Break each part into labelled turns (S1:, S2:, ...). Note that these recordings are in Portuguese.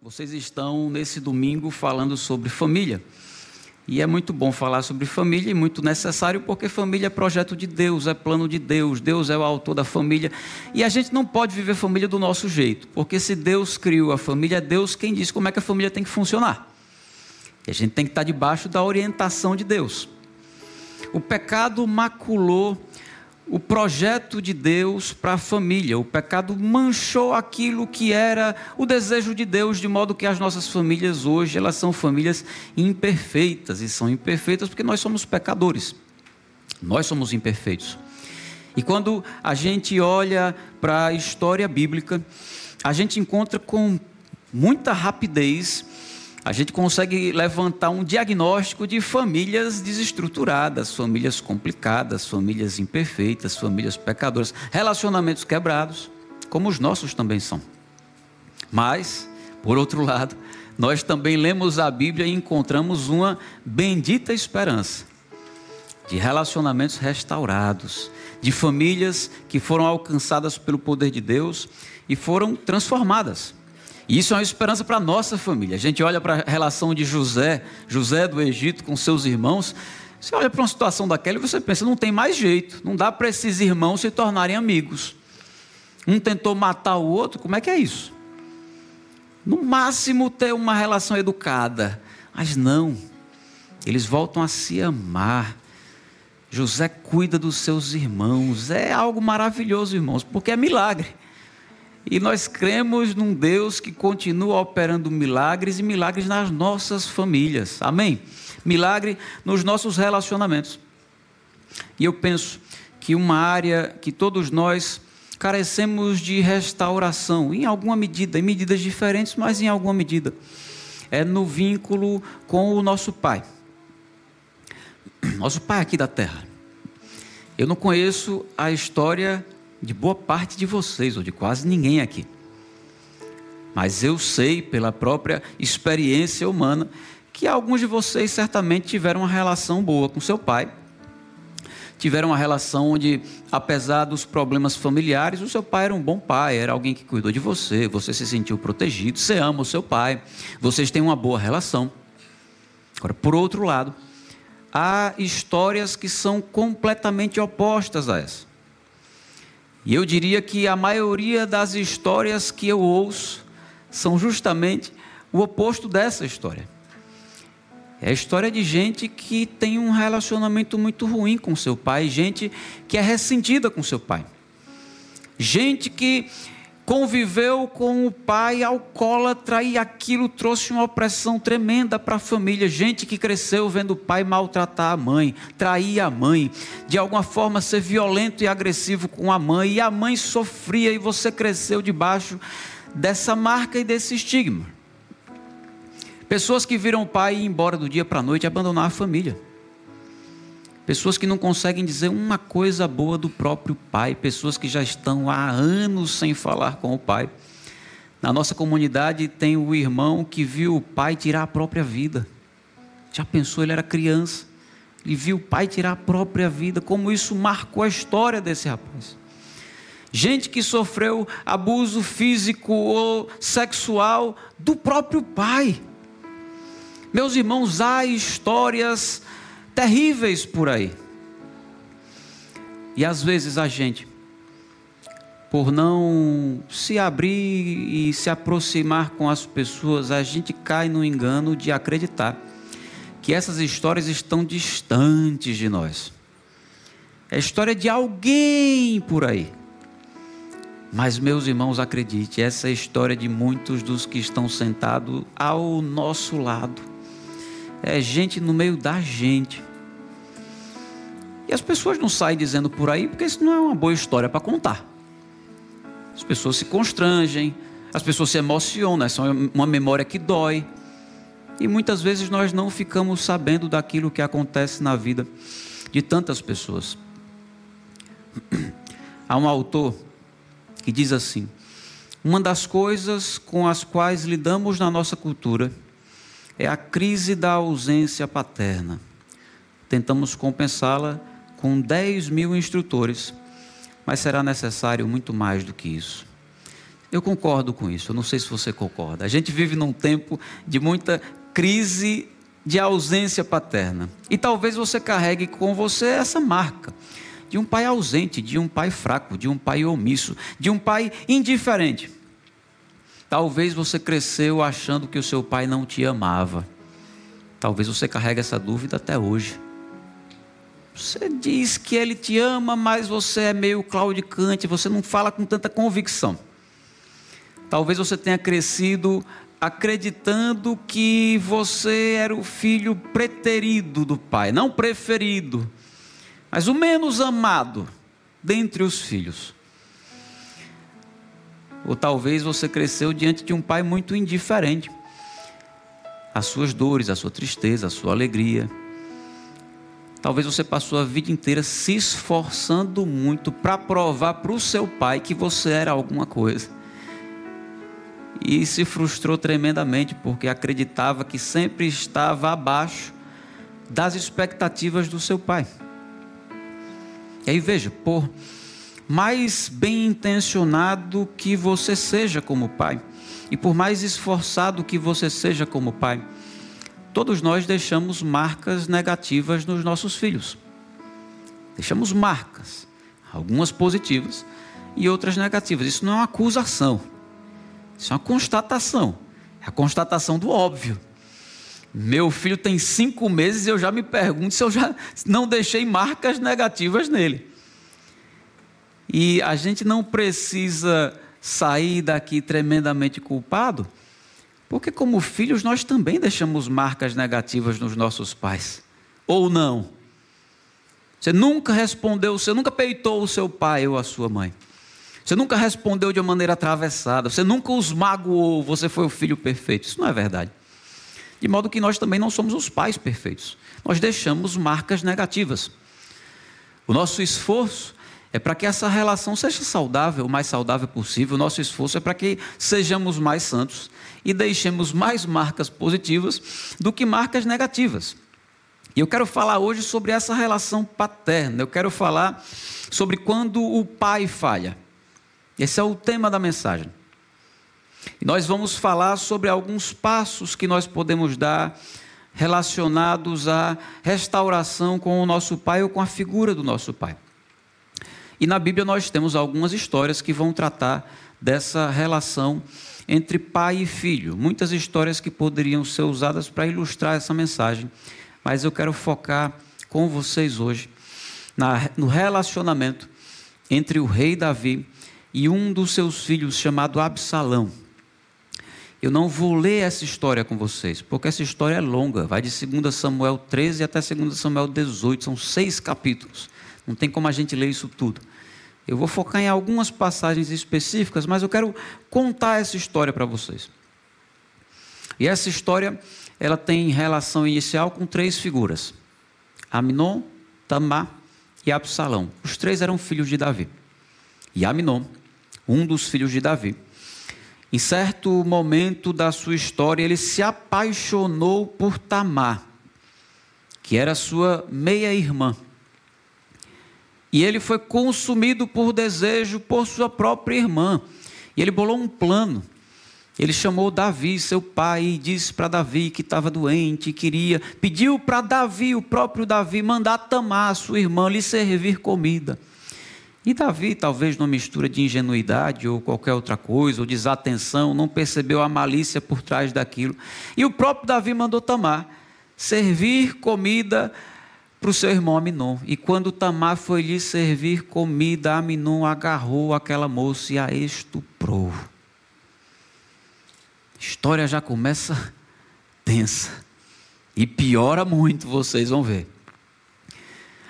S1: Vocês estão nesse domingo falando sobre família. E é muito bom falar sobre família e muito necessário porque família é projeto de Deus, é plano de Deus, Deus é o autor da família. E a gente não pode viver família do nosso jeito, porque se Deus criou a família, é Deus quem diz como é que a família tem que funcionar. E a gente tem que estar debaixo da orientação de Deus. O pecado maculou o projeto de Deus para a família. O pecado manchou aquilo que era o desejo de Deus, de modo que as nossas famílias hoje, elas são famílias imperfeitas e são imperfeitas porque nós somos pecadores. Nós somos imperfeitos. E quando a gente olha para a história bíblica, a gente encontra com muita rapidez a gente consegue levantar um diagnóstico de famílias desestruturadas, famílias complicadas, famílias imperfeitas, famílias pecadoras, relacionamentos quebrados, como os nossos também são. Mas, por outro lado, nós também lemos a Bíblia e encontramos uma bendita esperança de relacionamentos restaurados, de famílias que foram alcançadas pelo poder de Deus e foram transformadas. E isso é uma esperança para a nossa família. A gente olha para a relação de José, José do Egito com seus irmãos. Você olha para uma situação daquela e você pensa, não tem mais jeito, não dá para esses irmãos se tornarem amigos. Um tentou matar o outro, como é que é isso? No máximo ter uma relação educada, mas não, eles voltam a se amar. José cuida dos seus irmãos, é algo maravilhoso, irmãos, porque é milagre. E nós cremos num Deus que continua operando milagres e milagres nas nossas famílias. Amém? Milagre nos nossos relacionamentos. E eu penso que uma área que todos nós carecemos de restauração, em alguma medida, em medidas diferentes, mas em alguma medida, é no vínculo com o nosso Pai. Nosso Pai aqui da terra. Eu não conheço a história de boa parte de vocês, ou de quase ninguém aqui. Mas eu sei, pela própria experiência humana, que alguns de vocês certamente tiveram uma relação boa com seu pai. Tiveram uma relação onde, apesar dos problemas familiares, o seu pai era um bom pai, era alguém que cuidou de você, você se sentiu protegido, você ama o seu pai, vocês têm uma boa relação. Agora, por outro lado, há histórias que são completamente opostas a essa. E eu diria que a maioria das histórias que eu ouço são justamente o oposto dessa história. É a história de gente que tem um relacionamento muito ruim com seu pai, gente que é ressentida com seu pai. Gente que conviveu com o pai alcoólatra e aquilo trouxe uma opressão tremenda para a família. Gente que cresceu vendo o pai maltratar a mãe, trair a mãe, de alguma forma ser violento e agressivo com a mãe, e a mãe sofria e você cresceu debaixo dessa marca e desse estigma. Pessoas que viram o pai ir embora do dia para a noite abandonar a família. Pessoas que não conseguem dizer uma coisa boa do próprio pai, pessoas que já estão há anos sem falar com o pai. Na nossa comunidade tem o irmão que viu o pai tirar a própria vida. Já pensou, ele era criança, ele viu o pai tirar a própria vida, como isso marcou a história desse rapaz. Gente que sofreu abuso físico ou sexual do próprio pai. Meus irmãos, há histórias terríveis por aí. E às vezes a gente, por não se abrir e se aproximar com as pessoas, a gente cai no engano de acreditar que essas histórias estão distantes de nós. É história de alguém por aí. Mas, meus irmãos, acredite, essa é a história de muitos dos que estão sentados ao nosso lado. É gente no meio da gente. E as pessoas não saem dizendo por aí, porque isso não é uma boa história para contar. As pessoas se constrangem, as pessoas se emocionam, essa é uma memória que dói. E muitas vezes nós não ficamos sabendo daquilo que acontece na vida de tantas pessoas. Há um autor que diz assim: Uma das coisas com as quais lidamos na nossa cultura é a crise da ausência paterna. Tentamos compensá-la com 10 mil instrutores, mas será necessário muito mais do que isso. Eu concordo com isso, eu não sei se você concorda. A gente vive num tempo de muita crise de ausência paterna. E talvez você carregue com você essa marca de um pai ausente, de um pai fraco, de um pai omisso, de um pai indiferente. Talvez você cresceu achando que o seu pai não te amava. Talvez você carregue essa dúvida até hoje. Você diz que ele te ama, mas você é meio claudicante, você não fala com tanta convicção. Talvez você tenha crescido acreditando que você era o filho preterido do pai, não preferido, mas o menos amado dentre os filhos. Ou talvez você cresceu diante de um pai muito indiferente. As suas dores, a sua tristeza, a sua alegria. Talvez você passou a vida inteira se esforçando muito para provar para o seu pai que você era alguma coisa e se frustrou tremendamente porque acreditava que sempre estava abaixo das expectativas do seu pai. E aí veja, por mais bem intencionado que você seja como pai, e por mais esforçado que você seja como pai, todos nós deixamos marcas negativas nos nossos filhos. Deixamos marcas, algumas positivas e outras negativas. Isso não é uma acusação. Isso é uma constatação. É a constatação do óbvio. Meu filho tem cinco meses e eu já me pergunto se eu já não deixei marcas negativas nele. E a gente não precisa sair daqui tremendamente culpado, porque, como filhos, nós também deixamos marcas negativas nos nossos pais. Ou não? Você nunca respondeu, você nunca peitou o seu pai ou a sua mãe. Você nunca respondeu de uma maneira atravessada. Você nunca os magoou. Você foi o filho perfeito. Isso não é verdade. De modo que nós também não somos os pais perfeitos. Nós deixamos marcas negativas. O nosso esforço é para que essa relação seja saudável, o mais saudável possível. O nosso esforço é para que sejamos mais santos e deixemos mais marcas positivas do que marcas negativas. E eu quero falar hoje sobre essa relação paterna. Eu quero falar sobre quando o pai falha. Esse é o tema da mensagem. E nós vamos falar sobre alguns passos que nós podemos dar relacionados à restauração com o nosso pai ou com a figura do nosso pai. E na Bíblia nós temos algumas histórias que vão tratar dessa relação entre pai e filho. Muitas histórias que poderiam ser usadas para ilustrar essa mensagem. Mas eu quero focar com vocês hoje na, no relacionamento entre o rei Davi e um dos seus filhos, chamado Absalão. Eu não vou ler essa história com vocês, porque essa história é longa, vai de 2 Samuel 13 até 2 Samuel 18, são seis capítulos. Não tem como a gente ler isso tudo. Eu vou focar em algumas passagens específicas, mas eu quero contar essa história para vocês. E essa história, ela tem relação inicial com três figuras: Aminon, Tamar e Absalão. Os três eram filhos de Davi. E Aminon um dos filhos de Davi. Em certo momento da sua história, ele se apaixonou por Tamar, que era sua meia-irmã. E ele foi consumido por desejo por sua própria irmã. E ele bolou um plano. Ele chamou Davi, seu pai, e disse para Davi que estava doente queria. Pediu para Davi, o próprio Davi, mandar Tamar, sua irmã, lhe servir comida. E Davi, talvez numa mistura de ingenuidade ou qualquer outra coisa, ou desatenção, não percebeu a malícia por trás daquilo. E o próprio Davi mandou Tamar servir comida para o seu irmão Aminon. E quando Tamar foi lhe servir comida, Aminon agarrou aquela moça e a estuprou. A história já começa tensa. E piora muito, vocês vão ver.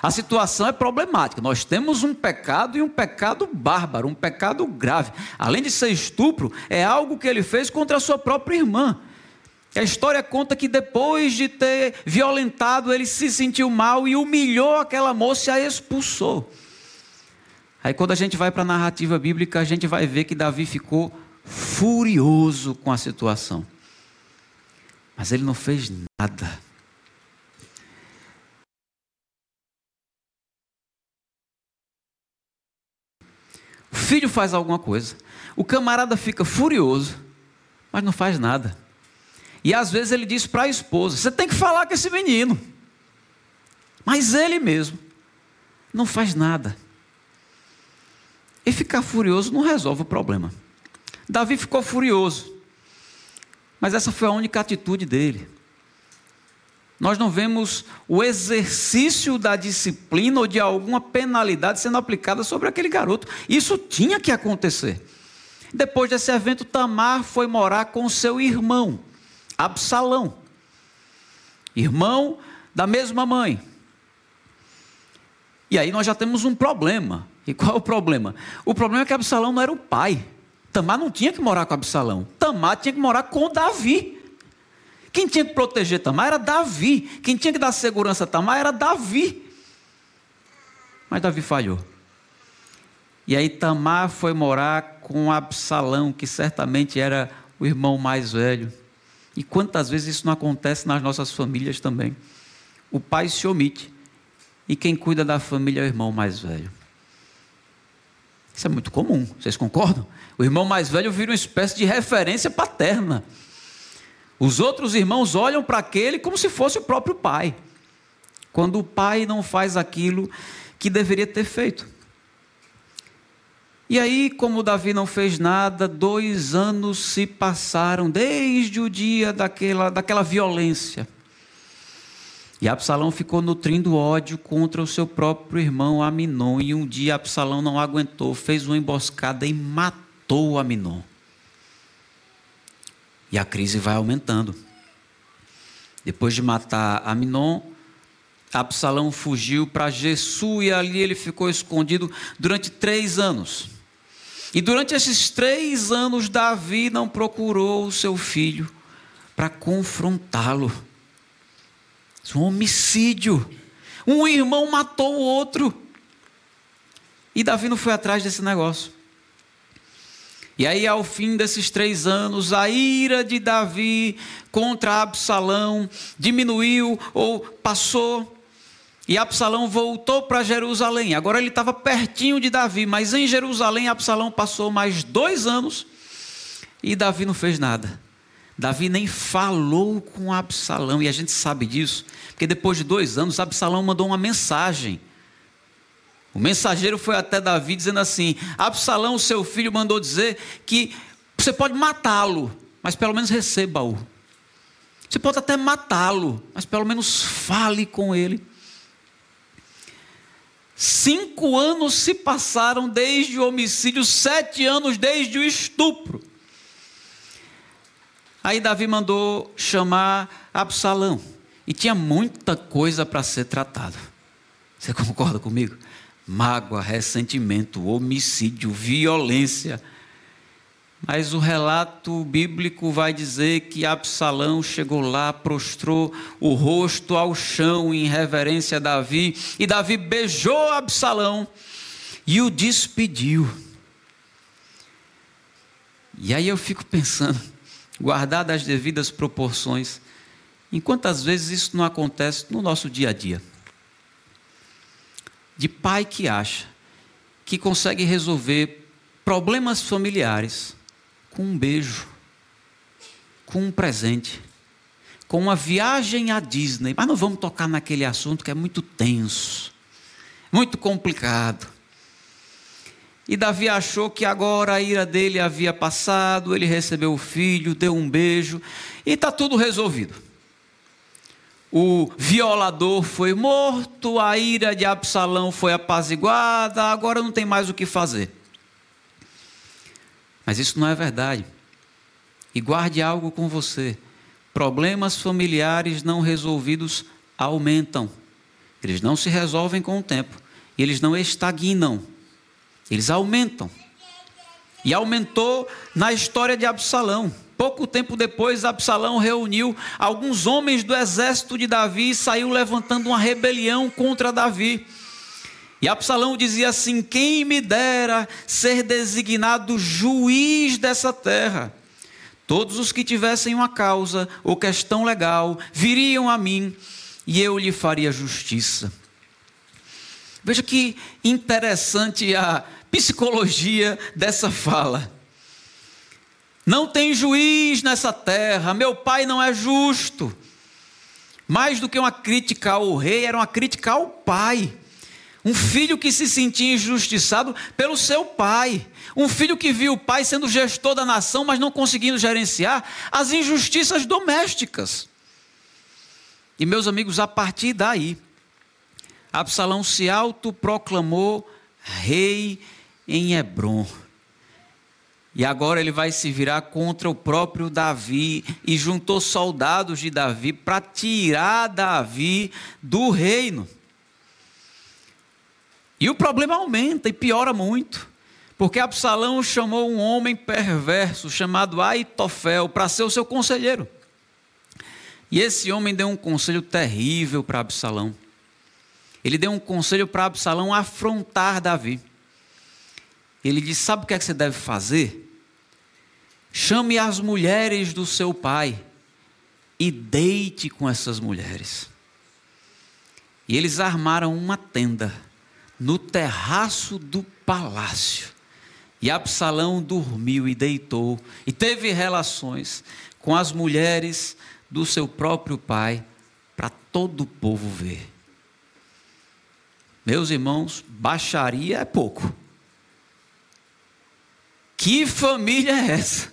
S1: A situação é problemática. Nós temos um pecado e um pecado bárbaro, um pecado grave. Além de ser estupro, é algo que ele fez contra a sua própria irmã. A história conta que depois de ter violentado, ele se sentiu mal e humilhou aquela moça e a expulsou. Aí quando a gente vai para a narrativa bíblica, a gente vai ver que Davi ficou furioso com a situação. Mas ele não fez nada. filho faz alguma coisa, o camarada fica furioso, mas não faz nada. E às vezes ele diz para a esposa: Você tem que falar com esse menino. Mas ele mesmo não faz nada. E ficar furioso não resolve o problema. Davi ficou furioso, mas essa foi a única atitude dele. Nós não vemos o exercício da disciplina ou de alguma penalidade sendo aplicada sobre aquele garoto. Isso tinha que acontecer. Depois desse evento, Tamar foi morar com seu irmão, Absalão. Irmão da mesma mãe. E aí nós já temos um problema. E qual é o problema? O problema é que Absalão não era o pai. Tamar não tinha que morar com Absalão. Tamar tinha que morar com Davi. Quem tinha que proteger Tamar era Davi. Quem tinha que dar segurança a Tamar era Davi. Mas Davi falhou. E aí Tamar foi morar com Absalão, que certamente era o irmão mais velho. E quantas vezes isso não acontece nas nossas famílias também? O pai se omite e quem cuida da família é o irmão mais velho. Isso é muito comum, vocês concordam? O irmão mais velho vira uma espécie de referência paterna. Os outros irmãos olham para aquele como se fosse o próprio pai. Quando o pai não faz aquilo que deveria ter feito. E aí, como Davi não fez nada, dois anos se passaram desde o dia daquela, daquela violência. E Absalão ficou nutrindo ódio contra o seu próprio irmão Aminon. E um dia Absalão não aguentou, fez uma emboscada e matou Aminon. E a crise vai aumentando. Depois de matar Aminon, Absalão fugiu para Jessu e ali ele ficou escondido durante três anos. E durante esses três anos, Davi não procurou o seu filho para confrontá-lo. Um homicídio. Um irmão matou o outro. E Davi não foi atrás desse negócio. E aí, ao fim desses três anos, a ira de Davi contra Absalão diminuiu ou passou. E Absalão voltou para Jerusalém. Agora ele estava pertinho de Davi, mas em Jerusalém Absalão passou mais dois anos e Davi não fez nada. Davi nem falou com Absalão, e a gente sabe disso, porque depois de dois anos Absalão mandou uma mensagem o mensageiro foi até Davi dizendo assim: Absalão, seu filho, mandou dizer que você pode matá-lo, mas pelo menos receba-o. Você pode até matá-lo, mas pelo menos fale com ele. Cinco anos se passaram desde o homicídio, sete anos desde o estupro. Aí Davi mandou chamar Absalão. E tinha muita coisa para ser tratada. Você concorda comigo? mágoa, ressentimento, homicídio, violência. Mas o relato bíblico vai dizer que Absalão chegou lá, prostrou o rosto ao chão em reverência a Davi, e Davi beijou Absalão e o despediu. E aí eu fico pensando, guardado as devidas proporções, em quantas vezes isso não acontece no nosso dia a dia de pai que acha que consegue resolver problemas familiares com um beijo, com um presente, com uma viagem à Disney. Mas não vamos tocar naquele assunto que é muito tenso, muito complicado. E Davi achou que agora a ira dele havia passado, ele recebeu o filho, deu um beijo e está tudo resolvido o violador foi morto, a ira de Absalão foi apaziguada, agora não tem mais o que fazer. Mas isso não é verdade. E guarde algo com você: problemas familiares não resolvidos aumentam, eles não se resolvem com o tempo, eles não estagnam, eles aumentam. E aumentou na história de Absalão. Pouco tempo depois, Absalão reuniu alguns homens do exército de Davi e saiu levantando uma rebelião contra Davi. E Absalão dizia assim: Quem me dera ser designado juiz dessa terra? Todos os que tivessem uma causa ou questão legal viriam a mim e eu lhe faria justiça. Veja que interessante a psicologia dessa fala. Não tem juiz nessa terra, meu pai não é justo. Mais do que uma crítica ao rei, era uma crítica ao pai. Um filho que se sentia injustiçado pelo seu pai. Um filho que viu o pai sendo gestor da nação, mas não conseguindo gerenciar as injustiças domésticas. E meus amigos, a partir daí, Absalão se autoproclamou rei em Hebron. E agora ele vai se virar contra o próprio Davi e juntou soldados de Davi para tirar Davi do reino. E o problema aumenta e piora muito, porque Absalão chamou um homem perverso chamado Aitofel para ser o seu conselheiro. E esse homem deu um conselho terrível para Absalão. Ele deu um conselho para Absalão afrontar Davi. Ele disse: Sabe o que, é que você deve fazer? Chame as mulheres do seu pai e deite com essas mulheres. E eles armaram uma tenda no terraço do palácio. E Absalão dormiu e deitou e teve relações com as mulheres do seu próprio pai para todo o povo ver. Meus irmãos, baixaria é pouco. Que família é essa?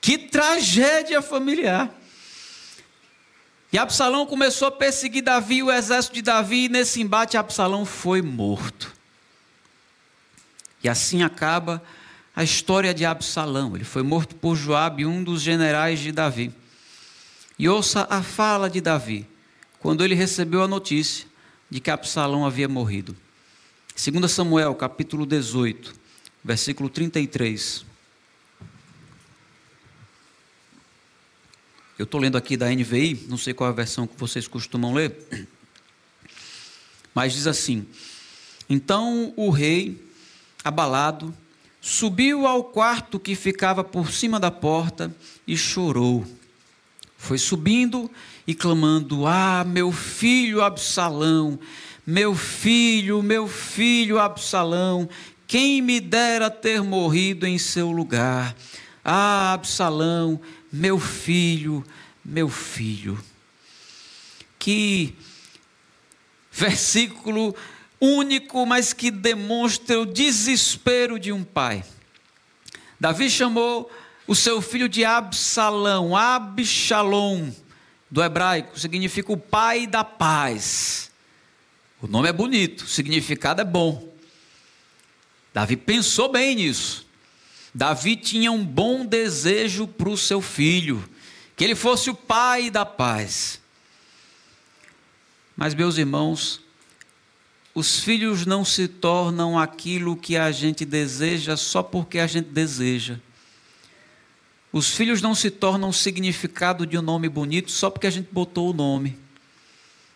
S1: Que tragédia familiar. E Absalão começou a perseguir Davi, o exército de Davi, e nesse embate Absalão foi morto. E assim acaba a história de Absalão. Ele foi morto por Joabe, um dos generais de Davi. E ouça a fala de Davi, quando ele recebeu a notícia de que Absalão havia morrido. 2 Samuel, capítulo 18, versículo 33. Eu estou lendo aqui da NVI, não sei qual é a versão que vocês costumam ler, mas diz assim: Então o rei, abalado, subiu ao quarto que ficava por cima da porta e chorou. Foi subindo e clamando: Ah, meu filho Absalão, meu filho, meu filho Absalão, quem me dera ter morrido em seu lugar. Ah, Absalão, meu filho, meu filho. Que versículo único, mas que demonstra o desespero de um pai. Davi chamou o seu filho de Absalão, Absalom, do hebraico, significa o pai da paz. O nome é bonito, o significado é bom. Davi pensou bem nisso. Davi tinha um bom desejo para o seu filho, que ele fosse o pai da paz. Mas, meus irmãos, os filhos não se tornam aquilo que a gente deseja só porque a gente deseja. Os filhos não se tornam o significado de um nome bonito só porque a gente botou o nome.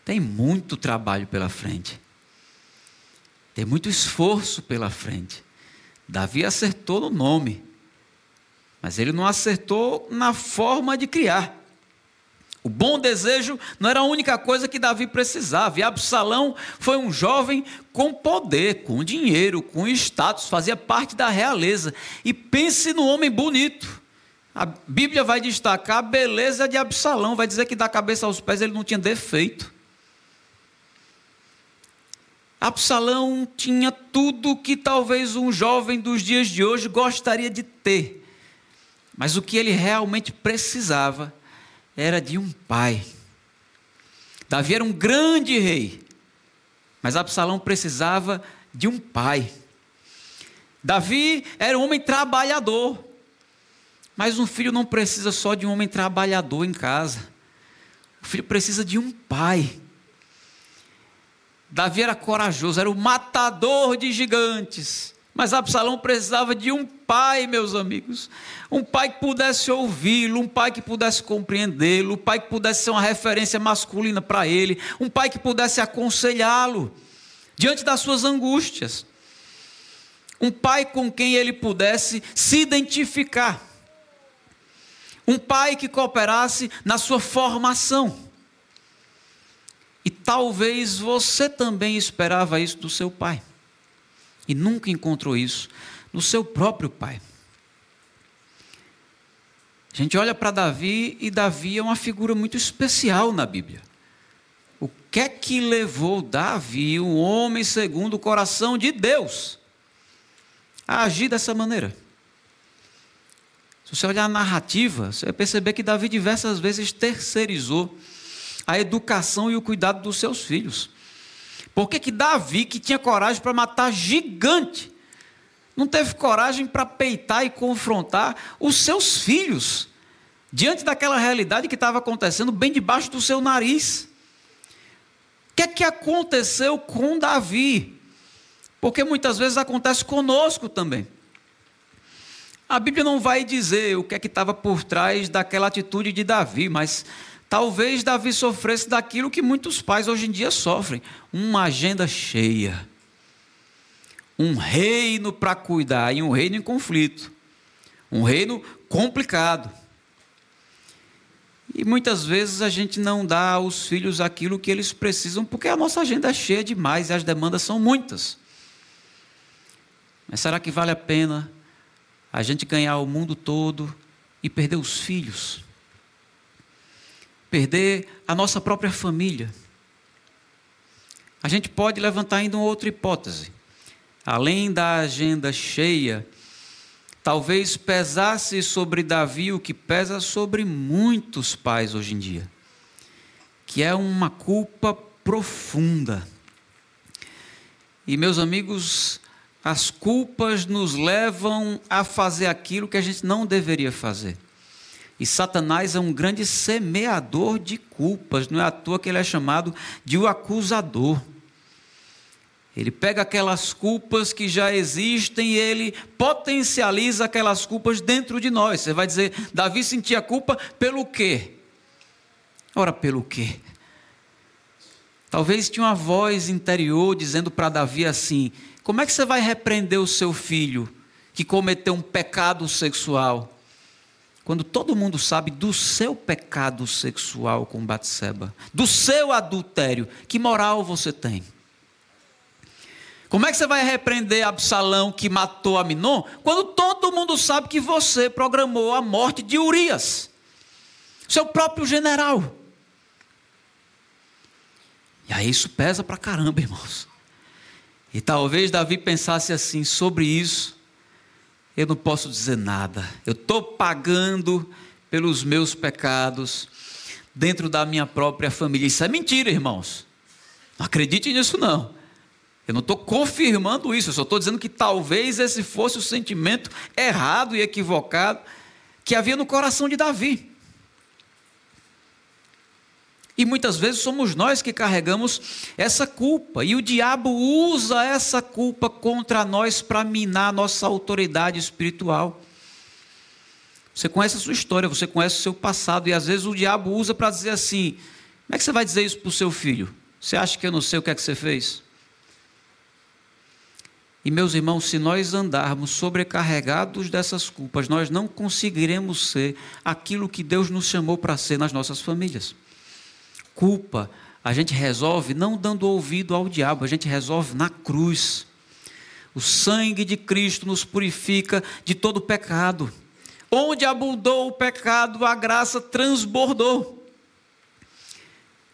S1: Tem muito trabalho pela frente. Tem muito esforço pela frente. Davi acertou no nome, mas ele não acertou na forma de criar. O bom desejo não era a única coisa que Davi precisava. E Absalão foi um jovem com poder, com dinheiro, com status, fazia parte da realeza. E pense no homem bonito. A Bíblia vai destacar a beleza de Absalão, vai dizer que da cabeça aos pés ele não tinha defeito. Absalão tinha tudo que talvez um jovem dos dias de hoje gostaria de ter. Mas o que ele realmente precisava era de um pai. Davi era um grande rei, mas Absalão precisava de um pai. Davi era um homem trabalhador, mas um filho não precisa só de um homem trabalhador em casa. O filho precisa de um pai. Davi era corajoso, era o matador de gigantes. Mas Absalão precisava de um pai, meus amigos. Um pai que pudesse ouvi-lo, um pai que pudesse compreendê-lo, um pai que pudesse ser uma referência masculina para ele, um pai que pudesse aconselhá-lo diante das suas angústias. Um pai com quem ele pudesse se identificar. Um pai que cooperasse na sua formação. Talvez você também esperava isso do seu pai e nunca encontrou isso no seu próprio pai. A gente olha para Davi e Davi é uma figura muito especial na Bíblia. O que é que levou Davi, um homem segundo o coração de Deus, a agir dessa maneira? Se você olhar a narrativa, você vai perceber que Davi diversas vezes terceirizou a educação e o cuidado dos seus filhos. Por que, que Davi, que tinha coragem para matar gigante, não teve coragem para peitar e confrontar os seus filhos diante daquela realidade que estava acontecendo bem debaixo do seu nariz. O que é que aconteceu com Davi? Porque muitas vezes acontece conosco também. A Bíblia não vai dizer o que é que estava por trás daquela atitude de Davi, mas talvez Davi sofresse daquilo que muitos pais hoje em dia sofrem: uma agenda cheia um reino para cuidar e um reino em conflito, um reino complicado. E muitas vezes a gente não dá aos filhos aquilo que eles precisam, porque a nossa agenda é cheia demais e as demandas são muitas. Mas será que vale a pena a gente ganhar o mundo todo e perder os filhos? Perder a nossa própria família? A gente pode levantar ainda uma outra hipótese além da agenda cheia, talvez pesasse sobre Davi o que pesa sobre muitos pais hoje em dia, que é uma culpa profunda. E meus amigos, as culpas nos levam a fazer aquilo que a gente não deveria fazer. E Satanás é um grande semeador de culpas, não é à toa que ele é chamado de o acusador. Ele pega aquelas culpas que já existem e ele potencializa aquelas culpas dentro de nós. Você vai dizer, Davi sentia culpa pelo quê? Ora, pelo quê? Talvez tinha uma voz interior dizendo para Davi assim: como é que você vai repreender o seu filho que cometeu um pecado sexual? Quando todo mundo sabe do seu pecado sexual com Batseba, do seu adultério, que moral você tem? Como é que você vai repreender Absalão que matou Aminon, quando todo mundo sabe que você programou a morte de Urias, seu próprio general? E aí isso pesa pra caramba, irmãos. E talvez Davi pensasse assim sobre isso. Eu não posso dizer nada. Eu estou pagando pelos meus pecados dentro da minha própria família. Isso é mentira, irmãos. Não acredite nisso, não. Eu não estou confirmando isso, eu só estou dizendo que talvez esse fosse o sentimento errado e equivocado que havia no coração de Davi. E muitas vezes somos nós que carregamos essa culpa, e o diabo usa essa culpa contra nós para minar nossa autoridade espiritual. Você conhece a sua história, você conhece o seu passado, e às vezes o diabo usa para dizer assim: como é que você vai dizer isso para o seu filho? Você acha que eu não sei o que é que você fez? E meus irmãos, se nós andarmos sobrecarregados dessas culpas, nós não conseguiremos ser aquilo que Deus nos chamou para ser nas nossas famílias. Culpa, a gente resolve não dando ouvido ao diabo, a gente resolve na cruz. O sangue de Cristo nos purifica de todo pecado. Onde abundou o pecado, a graça transbordou.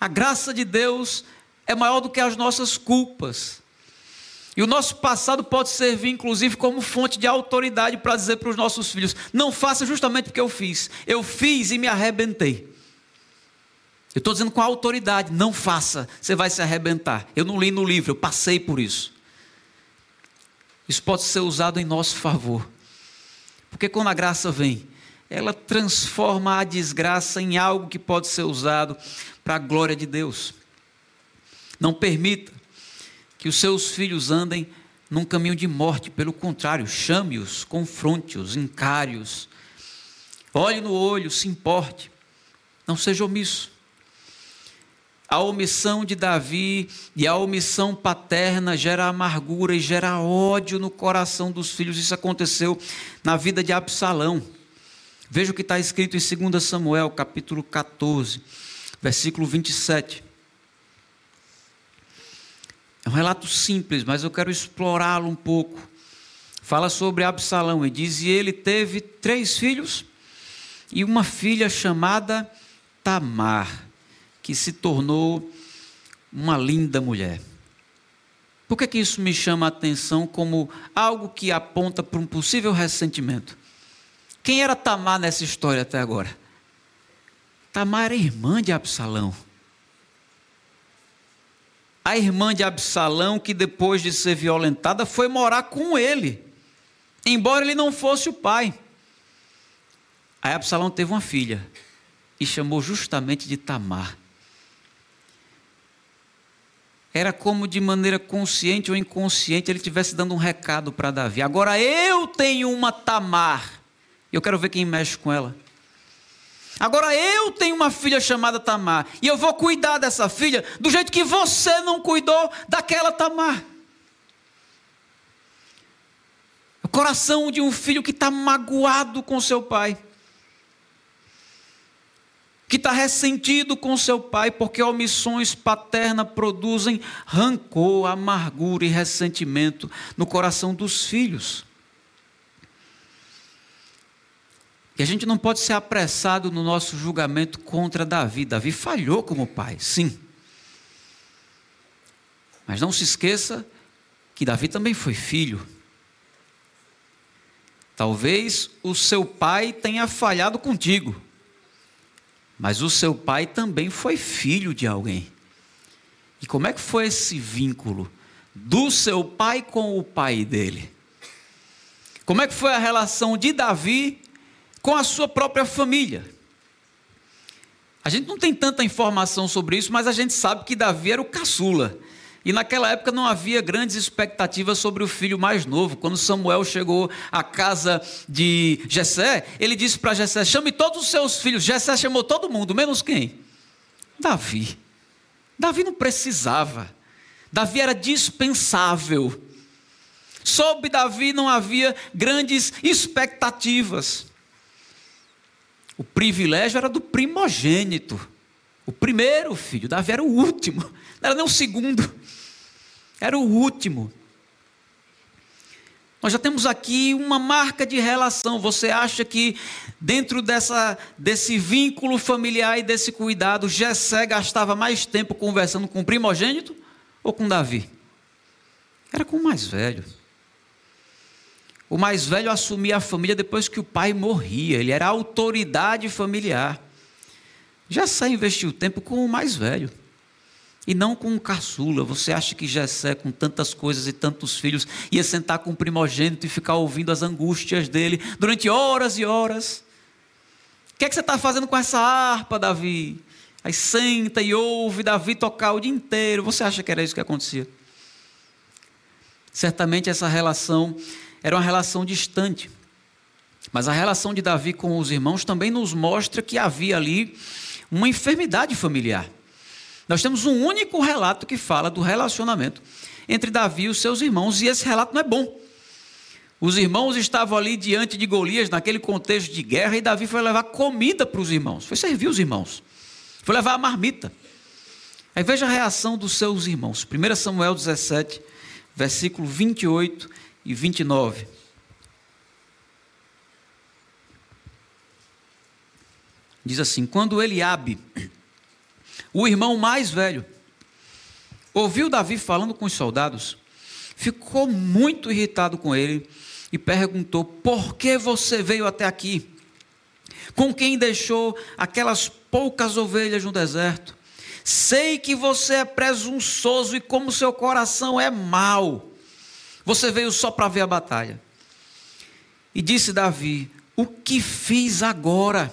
S1: A graça de Deus é maior do que as nossas culpas. E o nosso passado pode servir, inclusive, como fonte de autoridade para dizer para os nossos filhos: não faça justamente porque eu fiz. Eu fiz e me arrebentei. Eu estou dizendo com autoridade: não faça, você vai se arrebentar. Eu não li no livro, eu passei por isso. Isso pode ser usado em nosso favor. Porque quando a graça vem, ela transforma a desgraça em algo que pode ser usado para a glória de Deus. Não permita que os seus filhos andem num caminho de morte, pelo contrário, chame-os, confronte-os, encare-os, olhe no olho, se importe, não seja omisso. A omissão de Davi e a omissão paterna gera amargura e gera ódio no coração dos filhos. Isso aconteceu na vida de Absalão. Veja o que está escrito em 2 Samuel, capítulo 14, versículo 27. É um relato simples, mas eu quero explorá-lo um pouco. Fala sobre Absalão e diz: e ele teve três filhos e uma filha chamada Tamar, que se tornou uma linda mulher. Por que, que isso me chama a atenção como algo que aponta para um possível ressentimento? Quem era Tamar nessa história até agora? Tamar era irmã de Absalão. A irmã de Absalão, que depois de ser violentada, foi morar com ele, embora ele não fosse o pai. Aí Absalão teve uma filha e chamou justamente de Tamar. Era como de maneira consciente ou inconsciente ele estivesse dando um recado para Davi. Agora eu tenho uma Tamar. Eu quero ver quem mexe com ela. Agora eu tenho uma filha chamada Tamar. E eu vou cuidar dessa filha do jeito que você não cuidou daquela Tamar. O coração de um filho que está magoado com seu pai que está ressentido com seu pai, porque omissões paternas produzem rancor, amargura e ressentimento no coração dos filhos. E a gente não pode ser apressado no nosso julgamento contra Davi. Davi falhou como pai, sim. Mas não se esqueça que Davi também foi filho. Talvez o seu pai tenha falhado contigo. Mas o seu pai também foi filho de alguém. E como é que foi esse vínculo do seu pai com o pai dele? Como é que foi a relação de Davi com a sua própria família? A gente não tem tanta informação sobre isso, mas a gente sabe que Davi era o caçula. E naquela época não havia grandes expectativas sobre o filho mais novo. Quando Samuel chegou à casa de Jessé, ele disse para Jessé: "Chame todos os seus filhos". Jessé chamou todo mundo, menos quem? Davi. Davi não precisava. Davi era dispensável. Sobre Davi não havia grandes expectativas. O privilégio era do primogênito. O primeiro filho, Davi era o último, não era nem o segundo. Era o último. Nós já temos aqui uma marca de relação. Você acha que dentro dessa, desse vínculo familiar e desse cuidado, Jessé gastava mais tempo conversando com o primogênito ou com Davi? Era com o mais velho. O mais velho assumia a família depois que o pai morria. Ele era autoridade familiar. Jessé investiu tempo com o mais velho e não com um caçula. Você acha que Jessé, com tantas coisas e tantos filhos, ia sentar com o primogênito e ficar ouvindo as angústias dele durante horas e horas? O que, é que você está fazendo com essa harpa, Davi? Aí senta e ouve Davi tocar o dia inteiro. Você acha que era isso que acontecia? Certamente essa relação era uma relação distante. Mas a relação de Davi com os irmãos também nos mostra que havia ali uma enfermidade familiar. Nós temos um único relato que fala do relacionamento entre Davi e os seus irmãos, e esse relato não é bom. Os irmãos estavam ali diante de Golias, naquele contexto de guerra, e Davi foi levar comida para os irmãos, foi servir os irmãos, foi levar a marmita. Aí veja a reação dos seus irmãos. 1 Samuel 17, versículo 28 e 29. Diz assim: Quando Eliabe o irmão mais velho, ouviu Davi falando com os soldados, ficou muito irritado com ele e perguntou: Por que você veio até aqui? Com quem deixou aquelas poucas ovelhas no deserto? Sei que você é presunçoso e como seu coração é mau. Você veio só para ver a batalha. E disse Davi: O que fiz agora?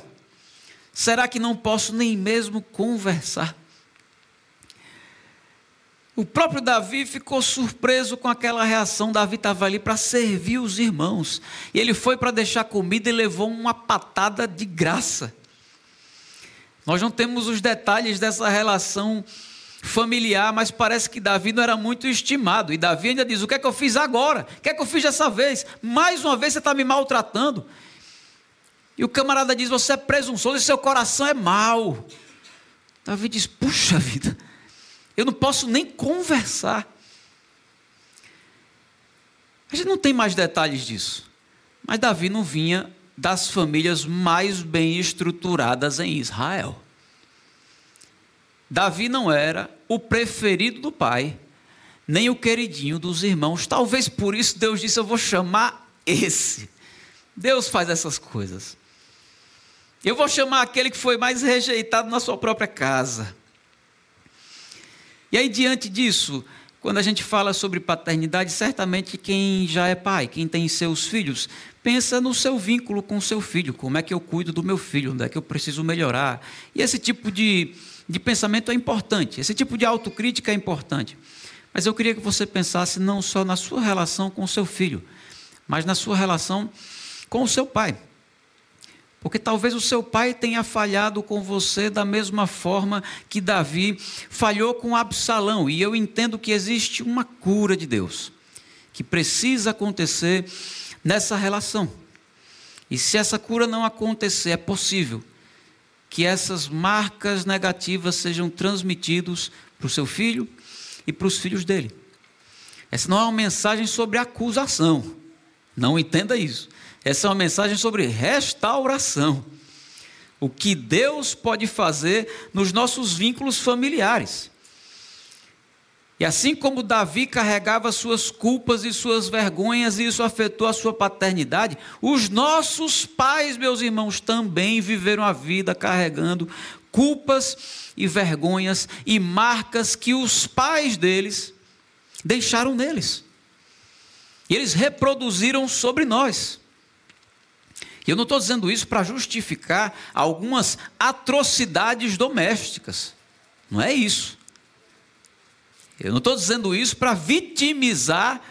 S1: Será que não posso nem mesmo conversar? O próprio Davi ficou surpreso com aquela reação. Davi estava ali para servir os irmãos. E ele foi para deixar comida e levou uma patada de graça. Nós não temos os detalhes dessa relação familiar, mas parece que Davi não era muito estimado. E Davi ainda diz: O que é que eu fiz agora? O que é que eu fiz dessa vez? Mais uma vez você está me maltratando. E o camarada diz: Você é presunçoso e seu coração é mau. Davi diz: Puxa vida, eu não posso nem conversar. A gente não tem mais detalhes disso. Mas Davi não vinha das famílias mais bem estruturadas em Israel. Davi não era o preferido do pai, nem o queridinho dos irmãos. Talvez por isso Deus disse: Eu vou chamar esse. Deus faz essas coisas. Eu vou chamar aquele que foi mais rejeitado na sua própria casa. E aí, diante disso, quando a gente fala sobre paternidade, certamente quem já é pai, quem tem seus filhos, pensa no seu vínculo com o seu filho. Como é que eu cuido do meu filho? Onde é que eu preciso melhorar? E esse tipo de, de pensamento é importante, esse tipo de autocrítica é importante. Mas eu queria que você pensasse não só na sua relação com o seu filho, mas na sua relação com o seu pai. Porque talvez o seu pai tenha falhado com você da mesma forma que Davi falhou com Absalão. E eu entendo que existe uma cura de Deus que precisa acontecer nessa relação. E se essa cura não acontecer, é possível que essas marcas negativas sejam transmitidas para o seu filho e para os filhos dele. Essa não é uma mensagem sobre acusação. Não entenda isso. Essa é uma mensagem sobre restauração. O que Deus pode fazer nos nossos vínculos familiares. E assim como Davi carregava suas culpas e suas vergonhas, e isso afetou a sua paternidade, os nossos pais, meus irmãos, também viveram a vida carregando culpas e vergonhas e marcas que os pais deles deixaram neles. E eles reproduziram sobre nós. E eu não estou dizendo isso para justificar algumas atrocidades domésticas. Não é isso. Eu não estou dizendo isso para vitimizar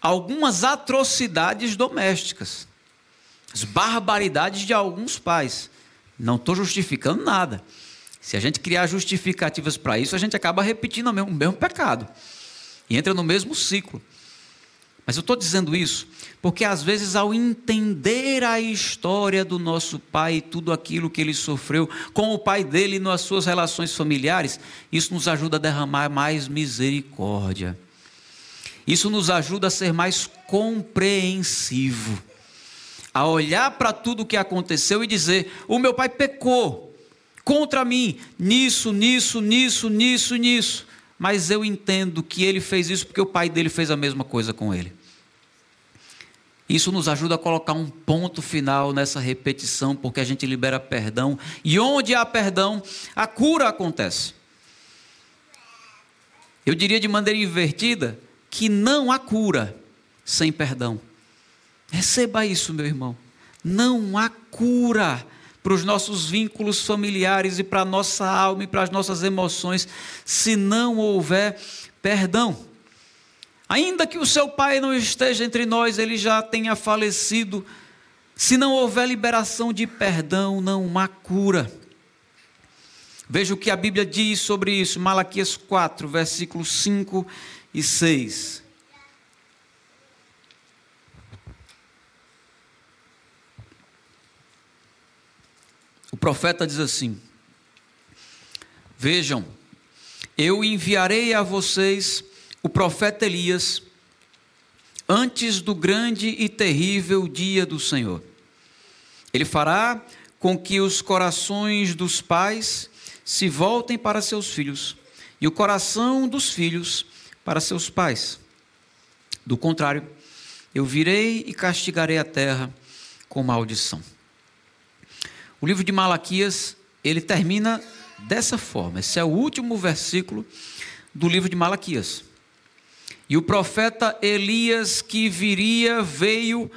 S1: algumas atrocidades domésticas, as barbaridades de alguns pais. Não estou justificando nada. Se a gente criar justificativas para isso, a gente acaba repetindo o mesmo, o mesmo pecado e entra no mesmo ciclo. Mas eu estou dizendo isso porque, às vezes, ao entender a história do nosso pai e tudo aquilo que ele sofreu com o pai dele nas suas relações familiares, isso nos ajuda a derramar mais misericórdia. Isso nos ajuda a ser mais compreensivo, a olhar para tudo o que aconteceu e dizer: o meu pai pecou contra mim, nisso, nisso, nisso, nisso, nisso mas eu entendo que ele fez isso porque o pai dele fez a mesma coisa com ele. Isso nos ajuda a colocar um ponto final nessa repetição, porque a gente libera perdão, e onde há perdão, a cura acontece. Eu diria de maneira invertida que não há cura sem perdão. Receba isso, meu irmão. Não há cura para os nossos vínculos familiares e para a nossa alma e para as nossas emoções, se não houver perdão. Ainda que o seu pai não esteja entre nós, ele já tenha falecido, se não houver liberação de perdão, não há cura. Veja o que a Bíblia diz sobre isso, Malaquias 4, versículos 5 e 6. Profeta diz assim: Vejam, eu enviarei a vocês o profeta Elias antes do grande e terrível dia do Senhor. Ele fará com que os corações dos pais se voltem para seus filhos e o coração dos filhos para seus pais. Do contrário, eu virei e castigarei a terra com maldição. O livro de Malaquias, ele termina dessa forma. Esse é o último versículo do livro de Malaquias. E o profeta Elias que viria veio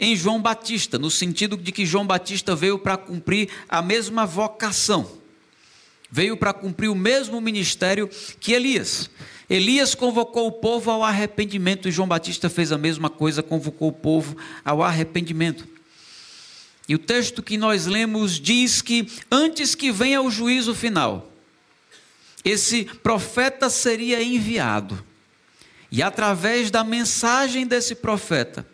S1: em João Batista, no sentido de que João Batista veio para cumprir a mesma vocação. Veio para cumprir o mesmo ministério que Elias. Elias convocou o povo ao arrependimento e João Batista fez a mesma coisa, convocou o povo ao arrependimento. E o texto que nós lemos diz que antes que venha o juízo final, esse profeta seria enviado. E através da mensagem desse profeta,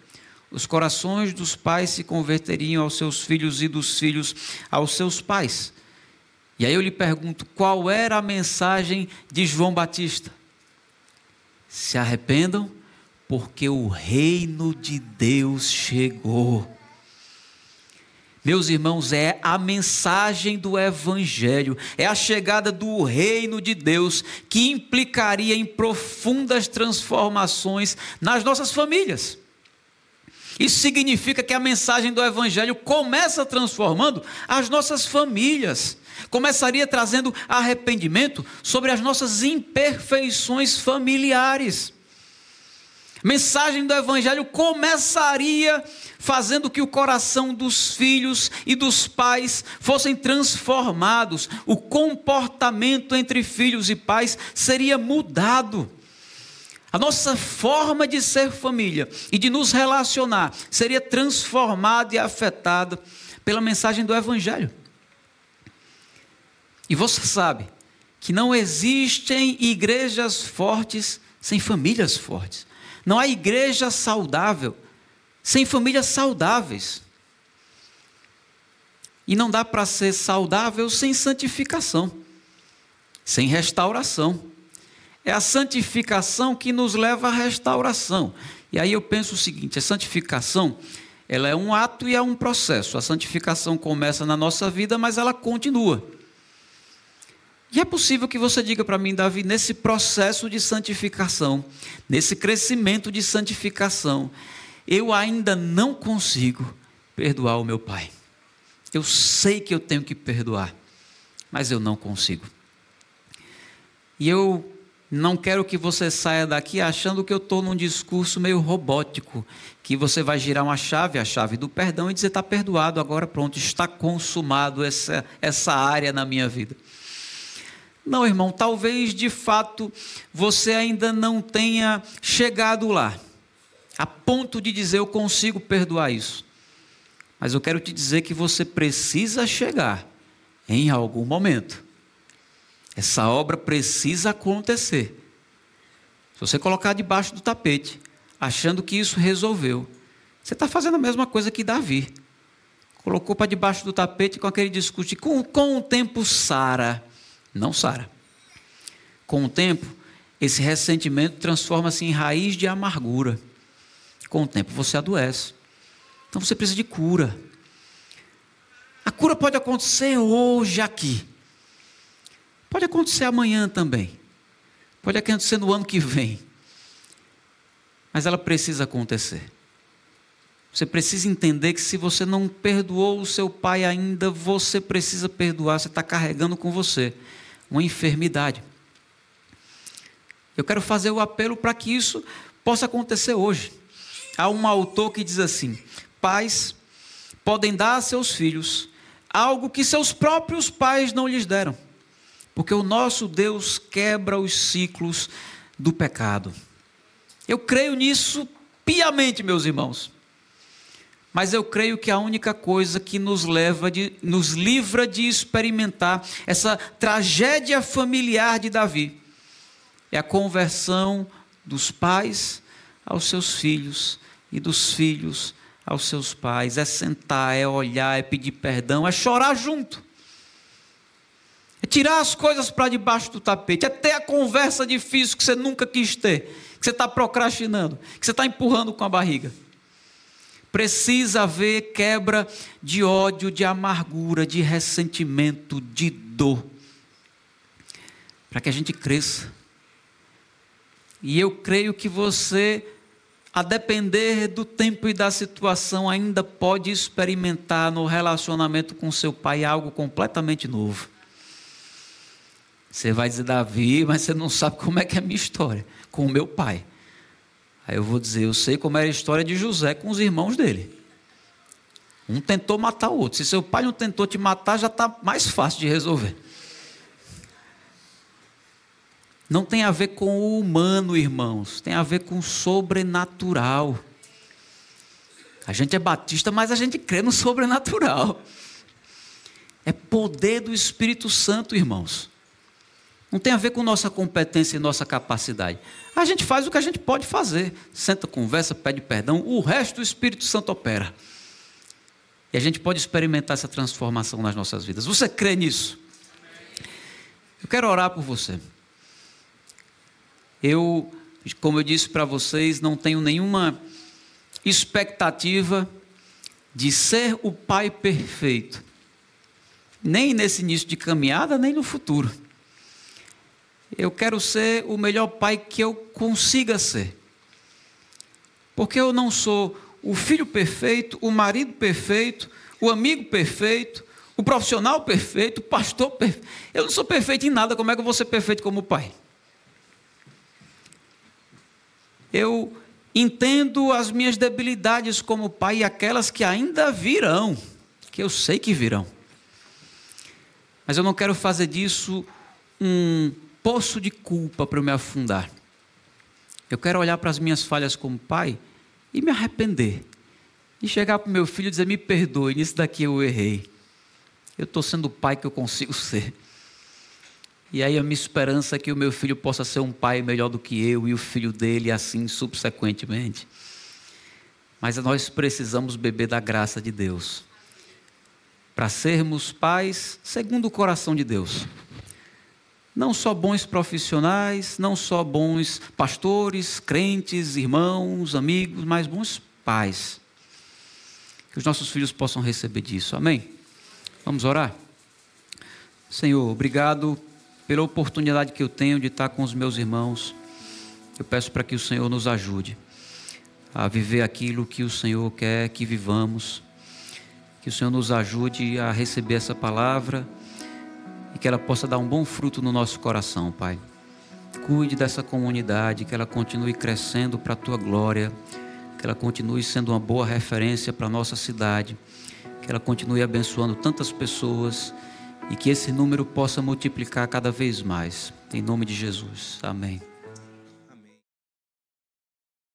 S1: os corações dos pais se converteriam aos seus filhos e dos filhos aos seus pais. E aí eu lhe pergunto: qual era a mensagem de João Batista? Se arrependam, porque o reino de Deus chegou. Meus irmãos, é a mensagem do Evangelho, é a chegada do reino de Deus que implicaria em profundas transformações nas nossas famílias. Isso significa que a mensagem do Evangelho começa transformando as nossas famílias, começaria trazendo arrependimento sobre as nossas imperfeições familiares. Mensagem do Evangelho começaria fazendo que o coração dos filhos e dos pais fossem transformados, o comportamento entre filhos e pais seria mudado. A nossa forma de ser família e de nos relacionar seria transformada e afetada pela mensagem do Evangelho. E você sabe que não existem igrejas fortes sem famílias fortes. Não há igreja saudável sem famílias saudáveis. E não dá para ser saudável sem santificação, sem restauração. É a santificação que nos leva à restauração. E aí eu penso o seguinte: a santificação, ela é um ato e é um processo. A santificação começa na nossa vida, mas ela continua. E é possível que você diga para mim, Davi, nesse processo de santificação, nesse crescimento de santificação, eu ainda não consigo perdoar o meu pai. Eu sei que eu tenho que perdoar, mas eu não consigo. E eu não quero que você saia daqui achando que eu estou num discurso meio robótico, que você vai girar uma chave, a chave do perdão, e dizer: está perdoado, agora pronto, está consumado essa, essa área na minha vida. Não, irmão, talvez de fato você ainda não tenha chegado lá a ponto de dizer eu consigo perdoar isso. Mas eu quero te dizer que você precisa chegar em algum momento. Essa obra precisa acontecer. Se você colocar debaixo do tapete, achando que isso resolveu, você está fazendo a mesma coisa que Davi. Colocou para debaixo do tapete com aquele discurso de com, com o tempo Sara. Não Sara. Com o tempo, esse ressentimento transforma-se em raiz de amargura. Com o tempo você adoece. Então você precisa de cura. A cura pode acontecer hoje aqui. Pode acontecer amanhã também. Pode acontecer no ano que vem. Mas ela precisa acontecer. Você precisa entender que se você não perdoou o seu pai ainda, você precisa perdoar. Você está carregando com você uma enfermidade. Eu quero fazer o apelo para que isso possa acontecer hoje há um autor que diz assim: pais podem dar a seus filhos algo que seus próprios pais não lhes deram, porque o nosso Deus quebra os ciclos do pecado. Eu creio nisso piamente, meus irmãos. Mas eu creio que a única coisa que nos leva de, nos livra de experimentar essa tragédia familiar de Davi é a conversão dos pais aos seus filhos e dos filhos aos seus pais. É sentar, é olhar, é pedir perdão, é chorar junto. É tirar as coisas para debaixo do tapete, é ter a conversa difícil que você nunca quis ter, que você está procrastinando, que você está empurrando com a barriga. Precisa haver quebra de ódio, de amargura, de ressentimento, de dor, para que a gente cresça. E eu creio que você a depender do tempo e da situação, ainda pode experimentar no relacionamento com seu pai algo completamente novo. Você vai dizer, Davi, mas você não sabe como é que é a minha história com o meu pai. Aí eu vou dizer, eu sei como era a história de José com os irmãos dele. Um tentou matar o outro. Se seu pai não tentou te matar, já está mais fácil de resolver. Não tem a ver com o humano, irmãos, tem a ver com o sobrenatural. A gente é batista, mas a gente crê no sobrenatural. É poder do Espírito Santo, irmãos. Não tem a ver com nossa competência e nossa capacidade. A gente faz o que a gente pode fazer. Senta, conversa, pede perdão. O resto o Espírito Santo opera. E a gente pode experimentar essa transformação nas nossas vidas. Você crê nisso? Eu quero orar por você. Eu Como eu disse para vocês, não tenho nenhuma expectativa de ser o pai perfeito, nem nesse início de caminhada, nem no futuro. Eu quero ser o melhor pai que eu consiga ser. Porque eu não sou o filho perfeito, o marido perfeito, o amigo perfeito, o profissional perfeito, o pastor perfeito. Eu não sou perfeito em nada, como é que eu vou ser perfeito como pai? Eu entendo as minhas debilidades como pai e aquelas que ainda virão, que eu sei que virão. Mas eu não quero fazer disso um poço de culpa para eu me afundar. Eu quero olhar para as minhas falhas como pai e me arrepender. E chegar para o meu filho e dizer: Me perdoe, nisso daqui eu errei. Eu estou sendo o pai que eu consigo ser. E aí a minha esperança é que o meu filho possa ser um pai melhor do que eu e o filho dele assim subsequentemente. Mas nós precisamos beber da graça de Deus para sermos pais segundo o coração de Deus. Não só bons profissionais, não só bons pastores, crentes, irmãos, amigos, mas bons pais. Que os nossos filhos possam receber disso. Amém? Vamos orar? Senhor, obrigado pela oportunidade que eu tenho de estar com os meus irmãos. Eu peço para que o Senhor nos ajude a viver aquilo que o Senhor quer que vivamos. Que o Senhor nos ajude a receber essa palavra e que ela possa dar um bom fruto no nosso coração, Pai. Cuide dessa comunidade, que ela continue crescendo para a tua glória, que ela continue sendo uma boa referência para a nossa cidade, que ela continue abençoando tantas pessoas e que esse número possa multiplicar cada vez mais. Em nome de Jesus. Amém.